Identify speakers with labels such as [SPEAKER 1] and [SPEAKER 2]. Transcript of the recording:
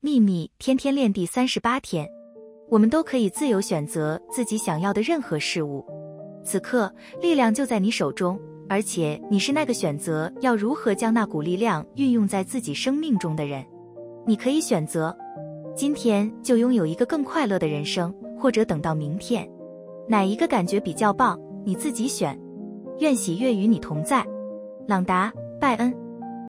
[SPEAKER 1] 秘密天天练第三十八天我们都可以自由选择自己想要的任何事物。此刻力量就在你手中而且你是那个选择要如何将那股力量运用在自己生命中的人。你可以选择今天就拥有一个更快乐的人生或者等到明天。哪一个感觉比较棒你自己选。愿喜悦与你同在。朗达拜恩。